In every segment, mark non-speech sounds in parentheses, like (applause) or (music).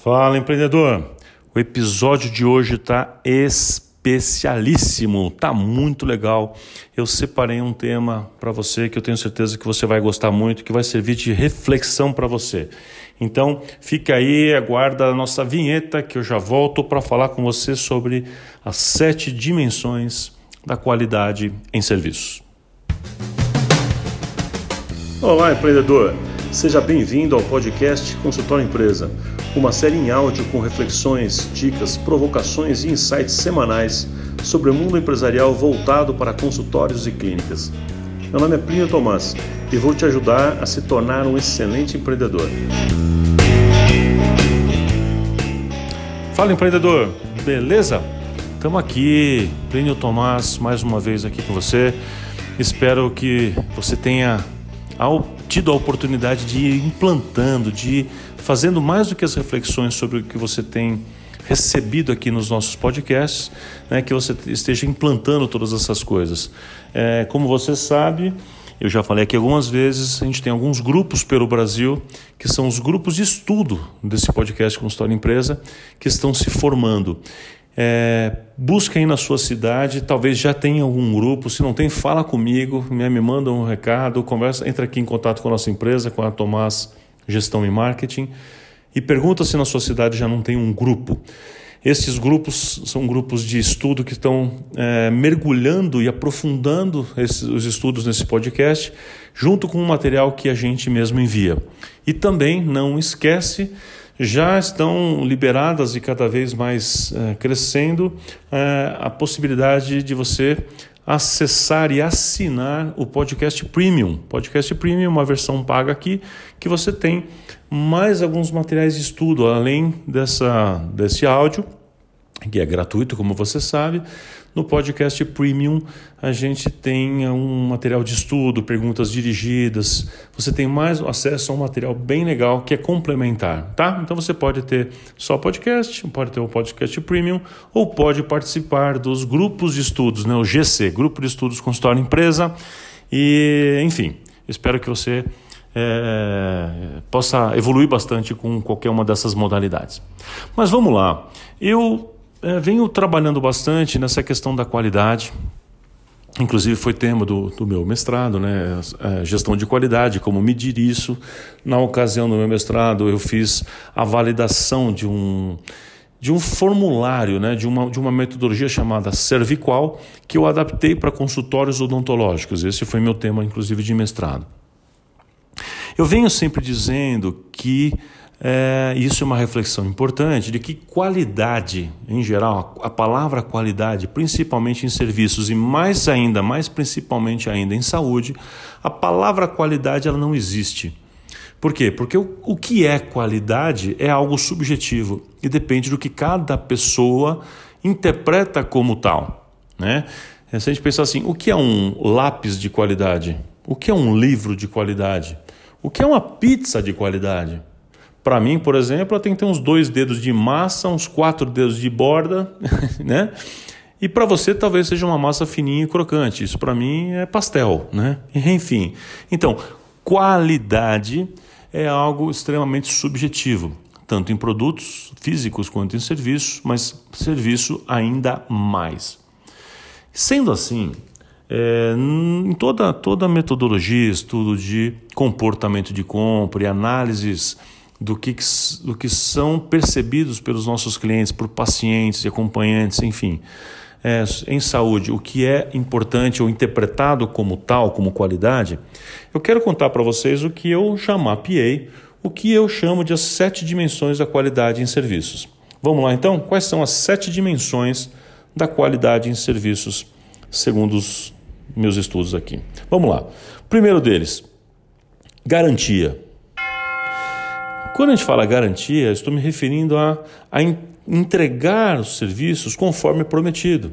Fala, empreendedor! O episódio de hoje está especialíssimo, tá muito legal. Eu separei um tema para você que eu tenho certeza que você vai gostar muito, que vai servir de reflexão para você. Então, fica aí, aguarda a nossa vinheta que eu já volto para falar com você sobre as sete dimensões da qualidade em serviços. Olá, empreendedor! Seja bem-vindo ao podcast Consultório Empresa, uma série em áudio com reflexões, dicas, provocações e insights semanais sobre o mundo empresarial voltado para consultórios e clínicas. Meu nome é Plínio Tomás e vou te ajudar a se tornar um excelente empreendedor. Fala, empreendedor! Beleza? Estamos aqui, Plínio Tomás, mais uma vez aqui com você. Espero que você tenha tido a oportunidade de ir implantando, de ir fazendo mais do que as reflexões sobre o que você tem recebido aqui nos nossos podcasts, né, que você esteja implantando todas essas coisas. É, como você sabe, eu já falei aqui algumas vezes, a gente tem alguns grupos pelo Brasil, que são os grupos de estudo desse podcast Consultório Empresa, que estão se formando. É, busca aí na sua cidade, talvez já tenha algum grupo. Se não tem, fala comigo, me, manda um recado, conversa, entra aqui em contato com a nossa empresa, com a Tomás Gestão e Marketing, e pergunta se na sua cidade já não tem um grupo. Esses grupos são grupos de estudo que estão é, mergulhando e aprofundando esses, os estudos nesse podcast, junto com o material que a gente mesmo envia. E também não esquece já estão liberadas e cada vez mais é, crescendo é, a possibilidade de você acessar e assinar o podcast Premium. Podcast Premium uma versão paga aqui que você tem mais alguns materiais de estudo além dessa, desse áudio, que é gratuito, como você sabe. No podcast Premium, a gente tem um material de estudo, perguntas dirigidas. Você tem mais acesso a um material bem legal que é complementar, tá? Então você pode ter só podcast, pode ter o podcast Premium ou pode participar dos grupos de estudos, né? O GC, Grupo de Estudos Consultório Empresa. E, enfim, espero que você é, possa evoluir bastante com qualquer uma dessas modalidades. Mas vamos lá. Eu é, venho trabalhando bastante nessa questão da qualidade. Inclusive foi tema do, do meu mestrado, né? É, gestão de qualidade, como medir isso. Na ocasião do meu mestrado, eu fiz a validação de um, de um formulário, né? de, uma, de uma metodologia chamada Cerviqual, que eu adaptei para consultórios odontológicos. Esse foi meu tema, inclusive, de mestrado. Eu venho sempre dizendo que é, isso é uma reflexão importante de que qualidade, em geral, a palavra qualidade, principalmente em serviços e mais ainda, mais principalmente ainda em saúde, a palavra qualidade ela não existe. Por quê? Porque o, o que é qualidade é algo subjetivo e depende do que cada pessoa interpreta como tal. Né? É, se a gente pensar assim, o que é um lápis de qualidade? O que é um livro de qualidade? O que é uma pizza de qualidade? Para mim, por exemplo, ela tem que ter uns dois dedos de massa, uns quatro dedos de borda, (laughs) né? E para você talvez seja uma massa fininha e crocante. Isso para mim é pastel, né? Enfim. Então, qualidade é algo extremamente subjetivo, tanto em produtos físicos quanto em serviços, mas serviço ainda mais. Sendo assim, é, em toda, toda metodologia, estudo de comportamento de compra e análises do que, do que são percebidos pelos nossos clientes, por pacientes e acompanhantes, enfim. É, em saúde, o que é importante ou interpretado como tal, como qualidade, eu quero contar para vocês o que eu já mapeei, o que eu chamo de as sete dimensões da qualidade em serviços. Vamos lá então? Quais são as sete dimensões da qualidade em serviços, segundo os meus estudos aqui? Vamos lá. Primeiro deles, garantia. Quando a gente fala garantia, estou me referindo a, a entregar os serviços conforme prometido.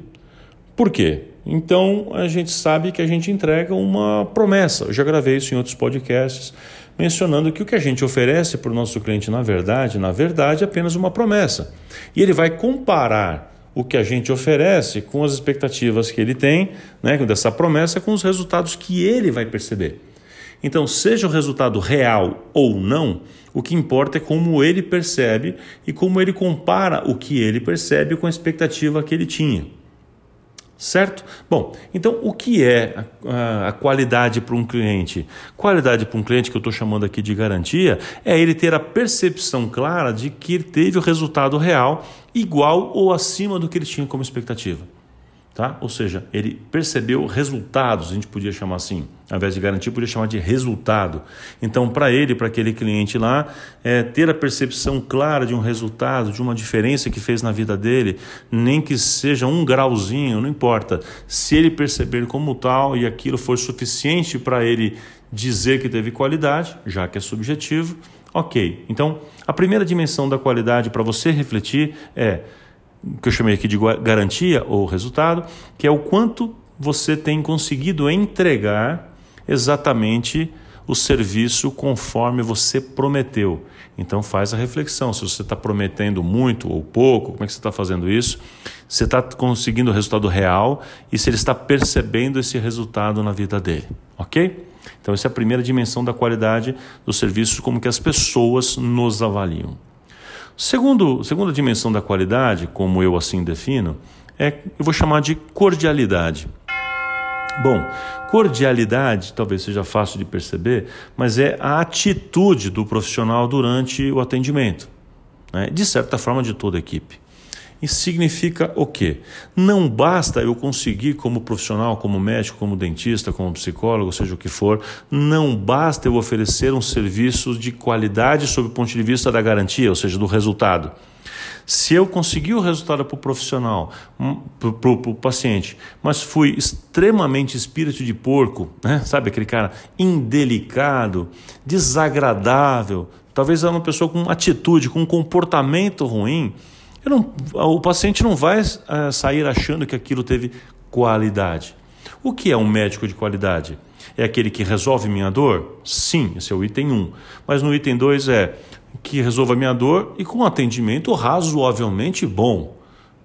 Por quê? Então a gente sabe que a gente entrega uma promessa. Eu já gravei isso em outros podcasts, mencionando que o que a gente oferece para o nosso cliente, na verdade, na verdade, é apenas uma promessa. E ele vai comparar o que a gente oferece com as expectativas que ele tem, né, dessa promessa, com os resultados que ele vai perceber. Então, seja o resultado real ou não, o que importa é como ele percebe e como ele compara o que ele percebe com a expectativa que ele tinha. Certo? Bom, então o que é a, a qualidade para um cliente? Qualidade para um cliente, que eu estou chamando aqui de garantia, é ele ter a percepção clara de que ele teve o resultado real igual ou acima do que ele tinha como expectativa. Tá? Ou seja, ele percebeu resultados, a gente podia chamar assim, ao invés de garantia, podia chamar de resultado. Então, para ele, para aquele cliente lá, é, ter a percepção clara de um resultado, de uma diferença que fez na vida dele, nem que seja um grauzinho, não importa. Se ele perceber como tal e aquilo for suficiente para ele dizer que teve qualidade, já que é subjetivo, ok. Então, a primeira dimensão da qualidade para você refletir é que eu chamei aqui de garantia ou resultado, que é o quanto você tem conseguido entregar exatamente o serviço conforme você prometeu. Então faz a reflexão, se você está prometendo muito ou pouco, como é que você está fazendo isso? Você está conseguindo o resultado real e se ele está percebendo esse resultado na vida dele, ok? Então essa é a primeira dimensão da qualidade do serviço, como que as pessoas nos avaliam. Segundo, segunda dimensão da qualidade, como eu assim defino, é eu vou chamar de cordialidade. Bom, cordialidade talvez seja fácil de perceber, mas é a atitude do profissional durante o atendimento, né? de certa forma de toda a equipe. Isso significa o quê? Não basta eu conseguir, como profissional, como médico, como dentista, como psicólogo, seja o que for, não basta eu oferecer um serviço de qualidade sob o ponto de vista da garantia, ou seja, do resultado. Se eu conseguir o resultado para o profissional, hum, para o paciente, mas fui extremamente espírito de porco, né? sabe aquele cara indelicado, desagradável, talvez é uma pessoa com atitude, com comportamento ruim, não, o paciente não vai uh, sair achando que aquilo teve qualidade. O que é um médico de qualidade? É aquele que resolve minha dor? Sim, esse é o item 1. Um. Mas no item 2 é que resolva minha dor e com atendimento razoavelmente bom.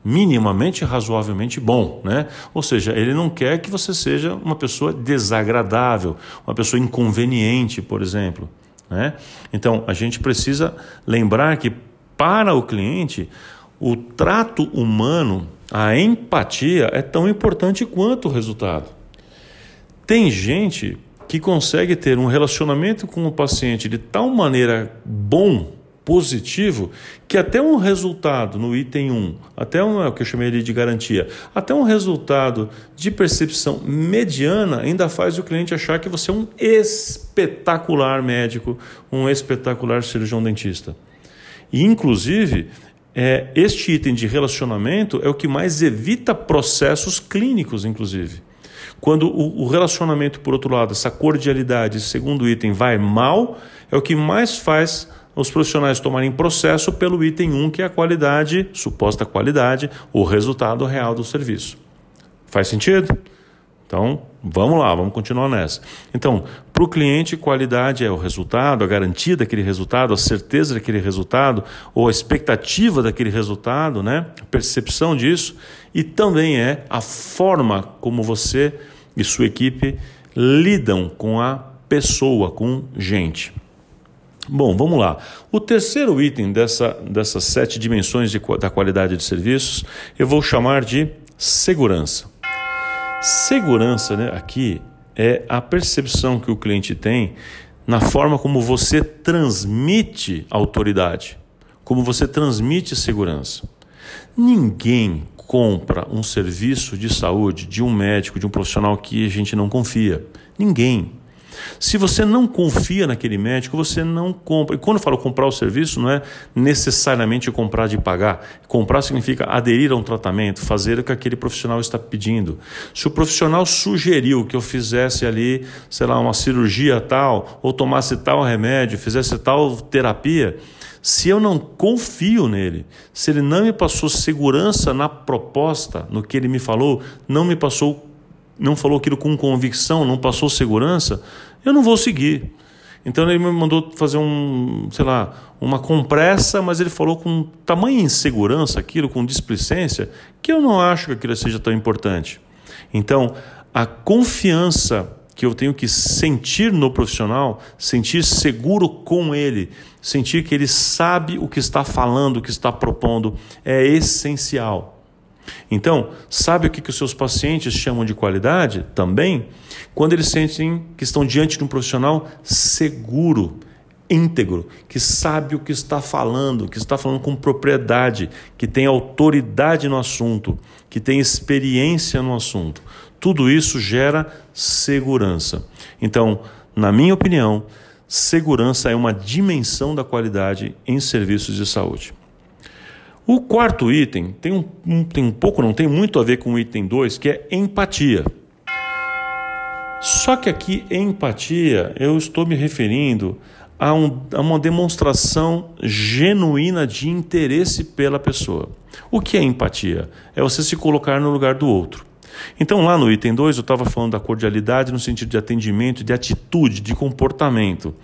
Minimamente razoavelmente bom, né? Ou seja, ele não quer que você seja uma pessoa desagradável, uma pessoa inconveniente, por exemplo. Né? Então, a gente precisa lembrar que para o cliente, o trato humano, a empatia é tão importante quanto o resultado. Tem gente que consegue ter um relacionamento com o paciente de tal maneira bom, positivo, que até um resultado no item 1, até um, é o que eu chamei de garantia, até um resultado de percepção mediana ainda faz o cliente achar que você é um espetacular médico, um espetacular cirurgião dentista. E, inclusive, é, este item de relacionamento é o que mais evita processos clínicos, inclusive. Quando o, o relacionamento, por outro lado, essa cordialidade, segundo item, vai mal, é o que mais faz os profissionais tomarem processo pelo item 1, que é a qualidade, suposta qualidade, o resultado real do serviço. Faz sentido? Então, vamos lá, vamos continuar nessa. Então, para o cliente, qualidade é o resultado, a garantia daquele resultado, a certeza daquele resultado, ou a expectativa daquele resultado, né? a percepção disso, e também é a forma como você e sua equipe lidam com a pessoa, com gente. Bom, vamos lá. O terceiro item dessa, dessas sete dimensões de, da qualidade de serviços eu vou chamar de segurança. Segurança né, aqui é a percepção que o cliente tem na forma como você transmite autoridade, como você transmite segurança. Ninguém compra um serviço de saúde de um médico, de um profissional que a gente não confia. Ninguém. Se você não confia naquele médico, você não compra. E quando eu falo comprar o serviço, não é necessariamente comprar de pagar. Comprar significa aderir a um tratamento, fazer o que aquele profissional está pedindo. Se o profissional sugeriu que eu fizesse ali, sei lá, uma cirurgia tal, ou tomasse tal remédio, fizesse tal terapia, se eu não confio nele, se ele não me passou segurança na proposta, no que ele me falou, não me passou não falou aquilo com convicção, não passou segurança, eu não vou seguir. Então ele me mandou fazer um, sei lá, uma compressa, mas ele falou com tamanha insegurança aquilo, com displicência, que eu não acho que aquilo seja tão importante. Então, a confiança que eu tenho que sentir no profissional, sentir seguro com ele, sentir que ele sabe o que está falando, o que está propondo, é essencial. Então, sabe o que, que os seus pacientes chamam de qualidade? Também, quando eles sentem que estão diante de um profissional seguro, íntegro, que sabe o que está falando, que está falando com propriedade, que tem autoridade no assunto, que tem experiência no assunto. Tudo isso gera segurança. Então, na minha opinião, segurança é uma dimensão da qualidade em serviços de saúde. O quarto item tem um, tem um pouco, não tem muito a ver com o item 2, que é empatia. Só que aqui, empatia, eu estou me referindo a, um, a uma demonstração genuína de interesse pela pessoa. O que é empatia? É você se colocar no lugar do outro. Então, lá no item 2, eu estava falando da cordialidade no sentido de atendimento, de atitude, de comportamento.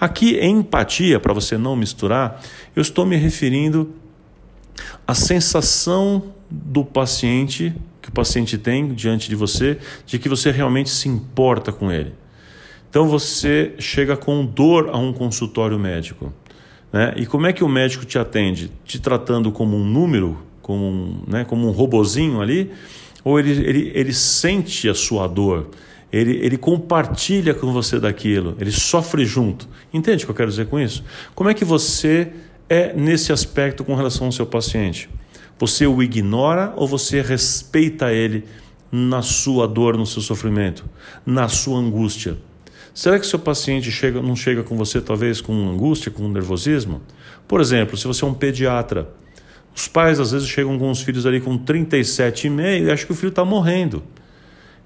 Aqui, empatia, para você não misturar, eu estou me referindo à sensação do paciente, que o paciente tem diante de você, de que você realmente se importa com ele. Então você chega com dor a um consultório médico. Né? E como é que o médico te atende? Te tratando como um número, como um, né, como um robozinho ali? Ou ele, ele, ele sente a sua dor? Ele, ele compartilha com você daquilo, ele sofre junto. Entende o que eu quero dizer com isso? Como é que você é nesse aspecto com relação ao seu paciente? Você o ignora ou você respeita ele na sua dor, no seu sofrimento, na sua angústia? Será que seu paciente chega, não chega com você talvez com angústia, com nervosismo? Por exemplo, se você é um pediatra, os pais às vezes chegam com os filhos ali com 37,5 e acham que o filho está morrendo.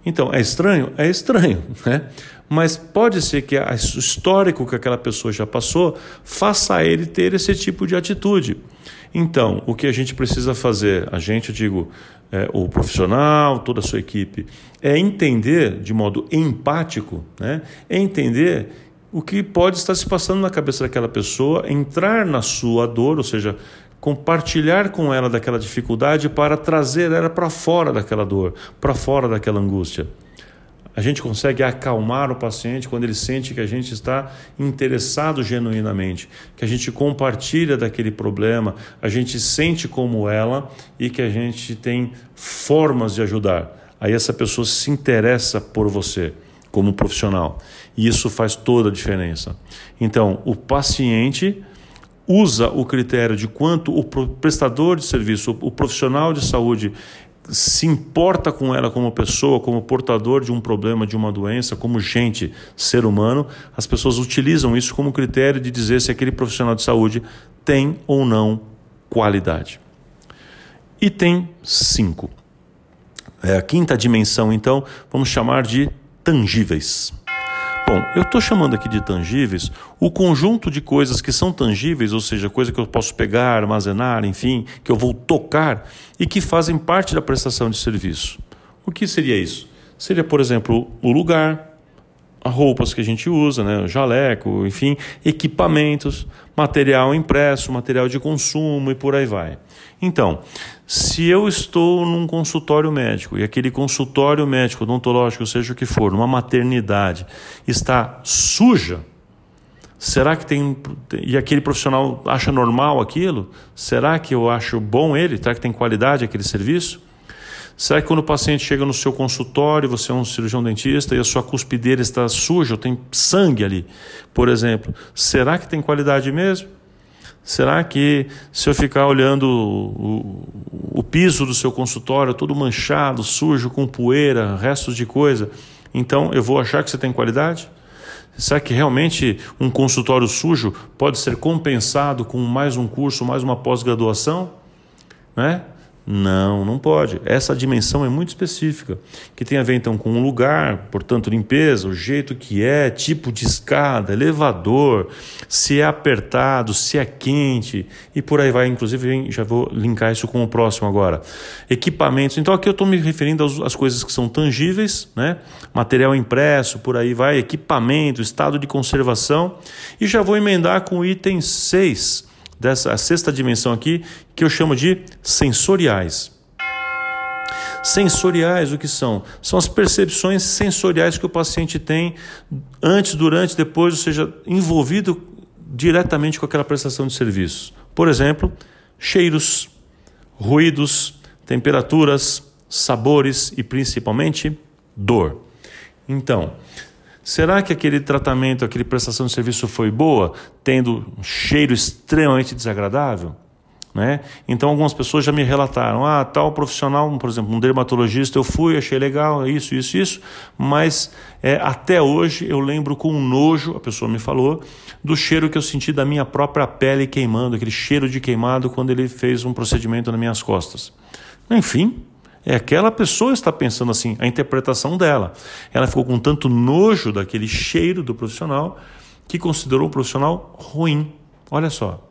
Então, é estranho? É estranho, (laughs) né? Mas pode ser que o histórico que aquela pessoa já passou faça ele ter esse tipo de atitude. Então, o que a gente precisa fazer, a gente, eu digo, é, o profissional, toda a sua equipe, é entender de modo empático, né? é entender o que pode estar se passando na cabeça daquela pessoa, entrar na sua dor, ou seja, compartilhar com ela daquela dificuldade para trazer ela para fora daquela dor, para fora daquela angústia. A gente consegue acalmar o paciente quando ele sente que a gente está interessado genuinamente, que a gente compartilha daquele problema, a gente sente como ela e que a gente tem formas de ajudar. Aí essa pessoa se interessa por você como profissional. E isso faz toda a diferença. Então, o paciente usa o critério de quanto o prestador de serviço, o profissional de saúde se importa com ela como pessoa, como portador de um problema, de uma doença, como gente, ser humano, as pessoas utilizam isso como critério de dizer se aquele profissional de saúde tem ou não qualidade. Item 5. É a quinta dimensão, então, vamos chamar de tangíveis. Bom, eu estou chamando aqui de tangíveis o conjunto de coisas que são tangíveis, ou seja, coisa que eu posso pegar, armazenar, enfim, que eu vou tocar e que fazem parte da prestação de serviço. O que seria isso? Seria, por exemplo, o lugar, as roupas que a gente usa, né, o jaleco, enfim, equipamentos, material impresso, material de consumo e por aí vai. Então, se eu estou num consultório médico e aquele consultório médico, odontológico, seja o que for, numa maternidade, está suja, será que tem. E aquele profissional acha normal aquilo? Será que eu acho bom ele? Será que tem qualidade aquele serviço? Será que quando o paciente chega no seu consultório, você é um cirurgião dentista e a sua cuspideira está suja, ou tem sangue ali, por exemplo, será que tem qualidade mesmo? Será que se eu ficar olhando o, o, o, piso do seu consultório todo manchado, sujo, com poeira, restos de coisa, então eu vou achar que você tem qualidade? Será que realmente um consultório sujo pode ser compensado com mais um curso, mais uma pós-graduação? Né? Não, não pode. Essa dimensão é muito específica, que tem a ver então com o lugar, portanto, limpeza, o jeito que é, tipo de escada, elevador, se é apertado, se é quente e por aí vai. Inclusive, já vou linkar isso com o próximo agora. Equipamentos. Então, aqui eu estou me referindo às, coisas que são tangíveis, né? material impresso, por aí vai, equipamento, estado de conservação, e já vou emendar com o item 6 dessa sexta dimensão aqui, que eu chamo de sensoriais. Sensoriais, o que são? São as percepções sensoriais que o paciente tem antes, durante, depois, ou seja, envolvido diretamente com aquela prestação de serviços. Por exemplo, cheiros, ruídos, temperaturas, sabores e principalmente dor. Então, será que aquele tratamento, aquele prestação de serviço foi boa, tendo um cheiro extremamente desagradável? Né? Então, algumas pessoas já me relataram: ah, tal profissional, por exemplo, um dermatologista, eu fui, achei legal, isso, isso, isso, mas é, até hoje eu lembro com nojo, a pessoa me falou, do cheiro que eu senti da minha própria pele queimando, aquele cheiro de queimado quando ele fez um procedimento nas minhas costas. Enfim, é aquela pessoa está pensando assim, a interpretação dela. Ela ficou com tanto nojo daquele cheiro do profissional que considerou o profissional ruim. Olha só.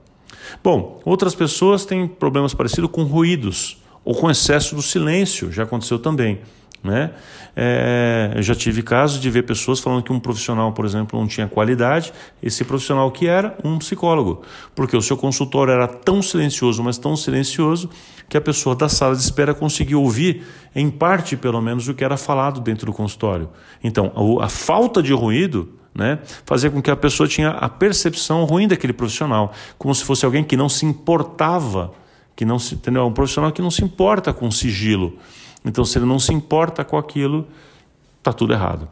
Bom, outras pessoas têm problemas parecidos com ruídos ou com excesso do silêncio, já aconteceu também. Né? É, eu já tive casos de ver pessoas falando que um profissional, por exemplo, não tinha qualidade, esse profissional que era um psicólogo, porque o seu consultório era tão silencioso, mas tão silencioso, que a pessoa da sala de espera conseguia ouvir, em parte pelo menos, o que era falado dentro do consultório. Então, a, a falta de ruído né, fazia com que a pessoa tinha a percepção ruim daquele profissional, como se fosse alguém que não se importava, que não se, entendeu? um profissional que não se importa com sigilo. Então, se ele não se importa com aquilo, está tudo errado.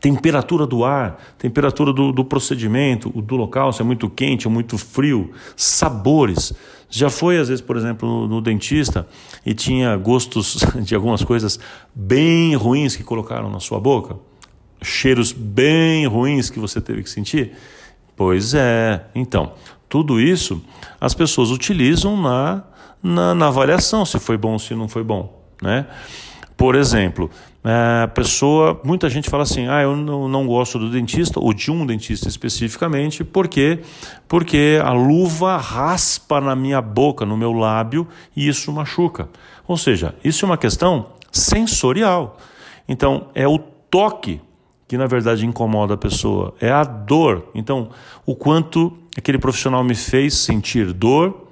Temperatura do ar, temperatura do, do procedimento, do local, se é muito quente ou muito frio, sabores. Já foi, às vezes, por exemplo, no, no, dentista e tinha gostos (laughs) de algumas coisas bem ruins que colocaram na sua boca? cheiros bem ruins que você teve que sentir? Pois é. Então, tudo isso as pessoas utilizam na, na, na avaliação, se foi bom ou se não foi bom. Né? Por exemplo, a pessoa, muita gente fala assim: ah, eu não, não gosto do dentista, ou de um dentista especificamente, por quê? Porque a luva raspa na minha boca, no meu lábio, e isso machuca. Ou seja, isso é uma questão sensorial. Então, é o toque que na verdade incomoda a pessoa, é a dor. Então, o quanto aquele profissional me fez sentir dor,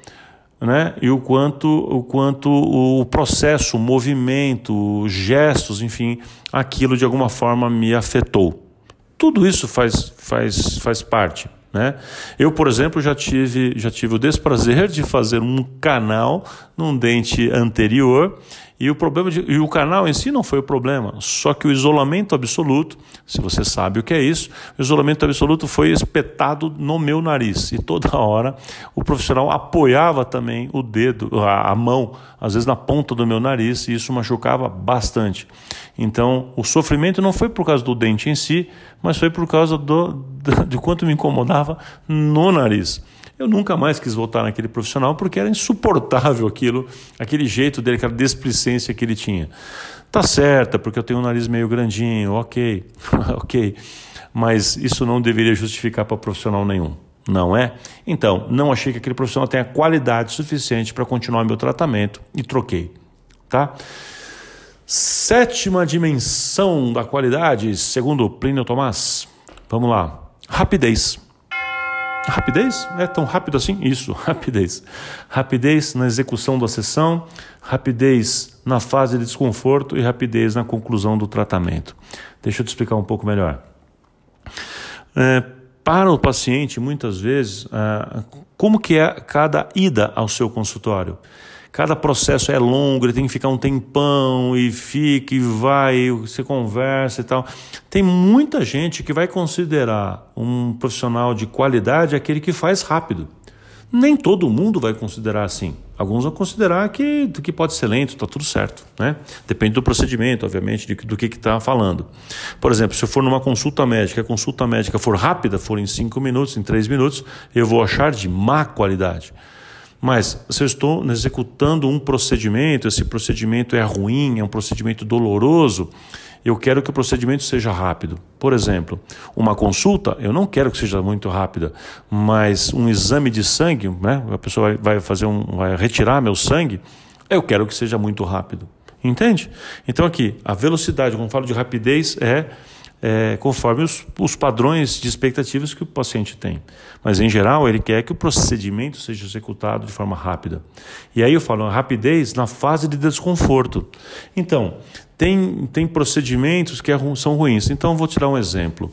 né? E o quanto o quanto o processo, o movimento, os gestos, enfim, aquilo de alguma forma me afetou. Tudo isso faz faz faz parte. Né? Eu, por exemplo, já tive, já tive o desprazer de fazer um canal num dente anterior e o problema de, e o canal em si não foi o problema, só que o isolamento absoluto, se você sabe o que é isso, o isolamento absoluto foi espetado no meu nariz e toda (laughs) hora o profissional apoiava também o dedo, a, a mão, às vezes na ponta do meu nariz e isso machucava bastante. Então, o sofrimento não foi por causa do dente em si, mas foi por causa do, (laughs) de quanto me incomodava no nariz. Eu nunca mais quis voltar naquele profissional porque era insuportável aquilo, aquele jeito dele, aquela desplicência que ele tinha. Tá certa, porque eu tenho um nariz meio grandinho, ok, (laughs) ok. Mas isso não deveria justificar para profissional nenhum, não é? Então, não achei que aquele profissional tenha qualidade suficiente para continuar meu tratamento e troquei, tá? Sétima dimensão da qualidade, segundo Plínio Tomás. Vamos lá. Rapidez. Rapidez? É tão rápido assim? Isso, (laughs) rapidez. Rapidez na execução da sessão, rapidez na fase de desconforto e rapidez na conclusão do tratamento. Deixa eu te explicar um pouco melhor. É, para o paciente, muitas vezes, é, como que é cada ida ao seu consultório? Cada processo é longo, ele tem que ficar um tempão e fica e vai, você conversa e tal. Tem muita gente que vai considerar um profissional de qualidade aquele que faz rápido. Nem todo mundo vai considerar assim. Alguns vão considerar que, que pode ser lento, está tudo certo. Né? Depende do procedimento, obviamente, de, do que está falando. Por exemplo, se eu for numa consulta médica, a consulta médica for rápida, for em cinco minutos, em três minutos, eu vou achar de má qualidade. Mas se eu estou executando um procedimento, esse procedimento é ruim, é um procedimento doloroso, eu quero que o procedimento seja rápido. Por exemplo, uma consulta, eu não quero que seja muito rápida, mas um exame de sangue, né? a pessoa vai fazer um, vai retirar meu sangue, eu quero que seja muito rápido. Entende? Então aqui, a velocidade, quando falo de rapidez, é é, conforme os, os padrões de expectativas que o paciente tem. Mas, em geral, ele quer que o procedimento seja executado de forma rápida. E aí eu falo, rapidez na fase de desconforto. Então, tem, tem procedimentos que é, são ruins. Então, vou te dar um exemplo.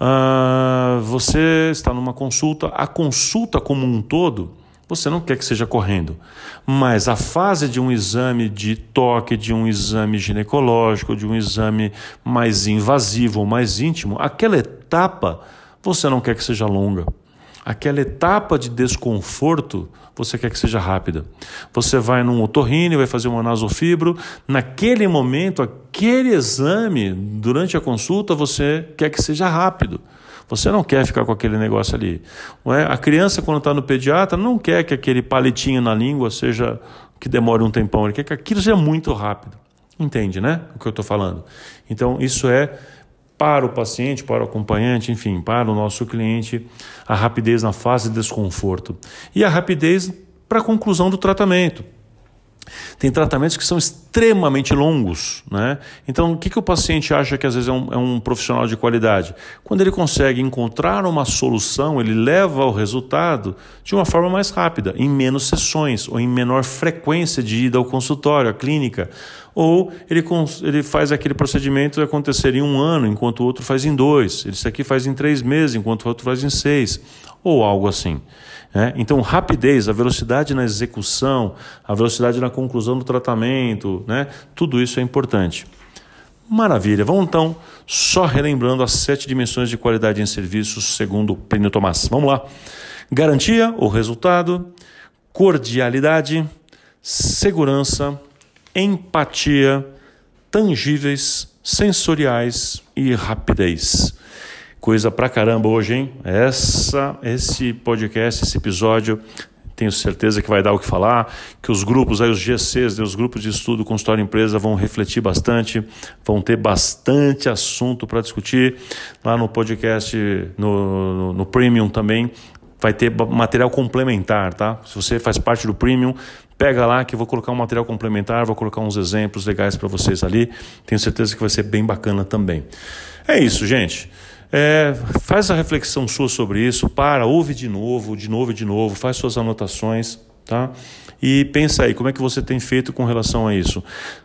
Uh, você está numa consulta, a consulta como um todo você não quer que seja correndo. Mas a fase de um exame de toque, de um exame ginecológico, de um exame mais invasivo ou mais íntimo, aquela etapa você não quer que seja longa. Aquela etapa de desconforto você quer que seja rápida. Você vai num otorrino, vai fazer uma nasofibro, naquele momento, aquele exame, durante a consulta, você quer que seja rápido. Você não quer ficar com aquele negócio ali. É? A criança, quando está no pediatra, não quer que aquele palitinho na língua seja que demore um tempão. Ele quer que aquilo seja muito rápido. Entende, né? O que eu estou falando. Então, isso é para o paciente, para o acompanhante, enfim, para o nosso cliente, a rapidez na fase de desconforto. E a rapidez para a conclusão do tratamento. Tem tratamentos que são extremamente longos. Né? Então, o que, que o paciente acha que às vezes é um, é um profissional de qualidade? Quando ele consegue encontrar uma solução, ele leva ao resultado de uma forma mais rápida, em menos sessões ou em menor frequência de ida ao consultório, à clínica. Ou ele, ele faz aquele procedimento acontecer em um ano, enquanto o outro faz em dois. Esse aqui faz em três meses, enquanto o outro faz em seis. Ou algo assim. Né? Então, rapidez, a velocidade na execução, a velocidade na conclusão do tratamento, né? tudo isso é importante. Maravilha. Vamos então só relembrando as sete dimensões de qualidade em serviços segundo Pênio Tomás. Vamos lá. Garantia ou resultado, cordialidade, segurança, empatia, tangíveis, sensoriais e rapidez. Coisa pra caramba hoje, hein? Essa, esse podcast, esse episódio, tenho certeza que vai dar o que falar, que os grupos, aí os GCs, né, os grupos de estudo com história empresa vão refletir bastante, vão ter bastante assunto para discutir. Lá no podcast, no, no, no Premium também, vai ter material complementar, tá? Se você faz parte do Premium, pega lá que eu vou colocar um material complementar, vou colocar uns exemplos legais para vocês ali. Tenho certeza que vai ser bem bacana também. É isso, gente. É, faz a reflexão sua sobre isso, para, ouve de novo, de novo e de novo, faz suas anotações, tá? E pensa aí, como é que você tem feito com relação a isso?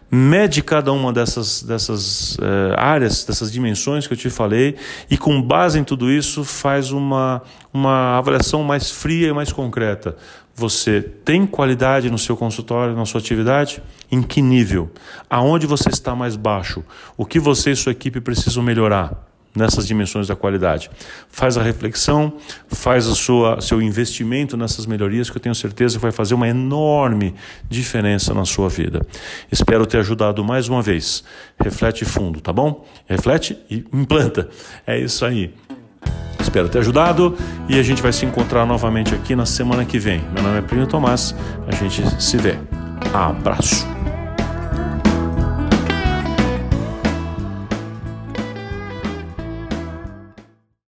Mede cada uma dessas, dessas é, áreas, dessas dimensões que eu te falei, e com base em tudo isso, faz uma, uma avaliação mais fria e mais concreta. Você tem qualidade no seu consultório, na sua atividade? Em que nível? Aonde você está mais baixo? O que você e sua equipe precisam melhorar? Nessas dimensões da qualidade. Faz a reflexão, faz sua seu investimento nessas melhorias que eu tenho certeza que vai fazer uma enorme diferença na sua vida. Espero ter ajudado mais uma vez. Reflete fundo, tá bom? Reflete e implanta. É isso aí. Espero ter ajudado e a gente vai se encontrar novamente aqui na semana que vem. Meu nome é Plínio Tomás. A gente se vê. Abraço.